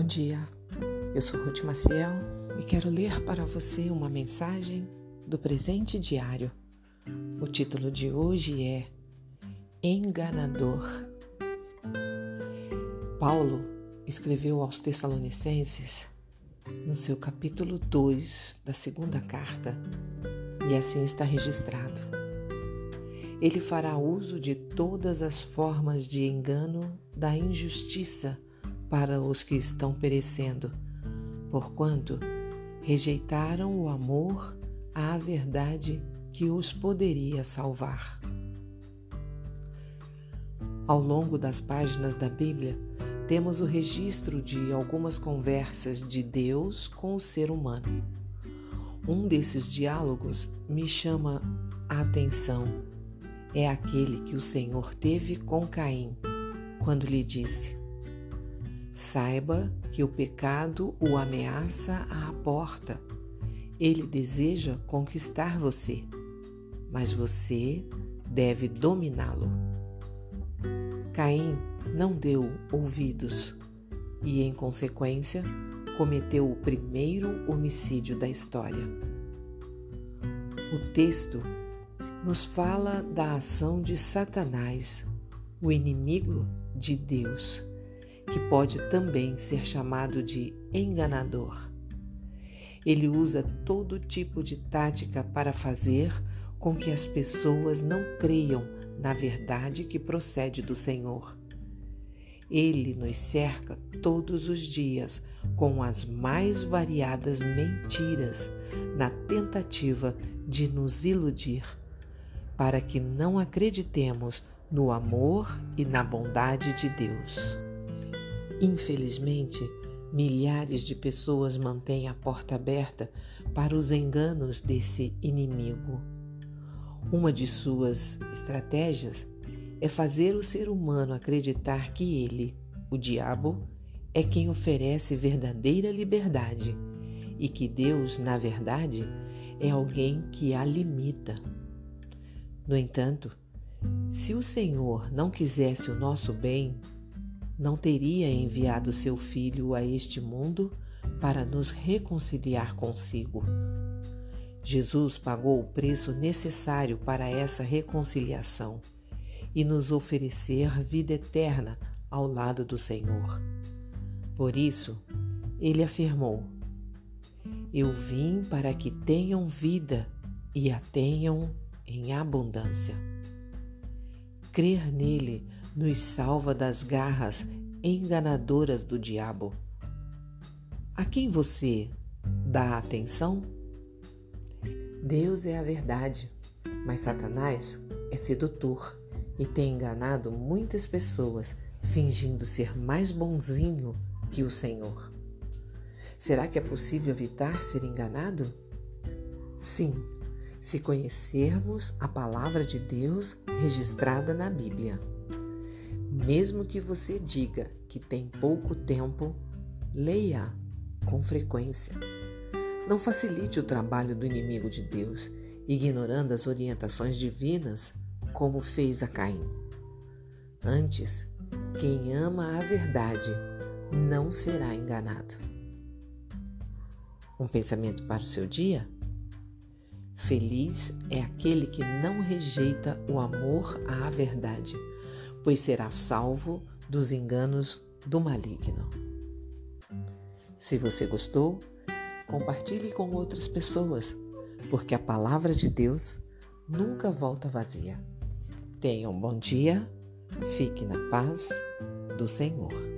dia, eu sou Ruth Maciel e quero ler para você uma mensagem do presente diário. O título de hoje é Enganador. Paulo escreveu aos Tessalonicenses no seu capítulo 2 da segunda carta e assim está registrado. Ele fará uso de todas as formas de engano da injustiça para os que estão perecendo, porquanto rejeitaram o amor à verdade que os poderia salvar. Ao longo das páginas da Bíblia, temos o registro de algumas conversas de Deus com o ser humano. Um desses diálogos me chama a atenção. É aquele que o Senhor teve com Caim, quando lhe disse: Saiba que o pecado o ameaça à porta. Ele deseja conquistar você, mas você deve dominá-lo. Caim não deu ouvidos e, em consequência, cometeu o primeiro homicídio da história. O texto nos fala da ação de Satanás, o inimigo de Deus que pode também ser chamado de enganador. Ele usa todo tipo de tática para fazer com que as pessoas não creiam na verdade que procede do Senhor. Ele nos cerca todos os dias com as mais variadas mentiras na tentativa de nos iludir, para que não acreditemos no amor e na bondade de Deus. Infelizmente, milhares de pessoas mantêm a porta aberta para os enganos desse inimigo. Uma de suas estratégias é fazer o ser humano acreditar que ele, o diabo, é quem oferece verdadeira liberdade e que Deus, na verdade, é alguém que a limita. No entanto, se o Senhor não quisesse o nosso bem, não teria enviado seu Filho a este mundo para nos reconciliar consigo. Jesus pagou o preço necessário para essa reconciliação e nos oferecer vida eterna ao lado do Senhor. Por isso, ele afirmou: Eu vim para que tenham vida e a tenham em abundância. Crer nele nos salva das garras enganadoras do diabo. A quem você dá atenção? Deus é a verdade, mas Satanás é sedutor e tem enganado muitas pessoas fingindo ser mais bonzinho que o Senhor. Será que é possível evitar ser enganado? Sim, se conhecermos a palavra de Deus registrada na Bíblia. Mesmo que você diga que tem pouco tempo, leia com frequência. Não facilite o trabalho do inimigo de Deus, ignorando as orientações divinas, como fez a Caim. Antes, quem ama a verdade não será enganado. Um pensamento para o seu dia? Feliz é aquele que não rejeita o amor à verdade pois será salvo dos enganos do maligno. Se você gostou, compartilhe com outras pessoas, porque a palavra de Deus nunca volta vazia. Tenha um bom dia, fique na paz do Senhor.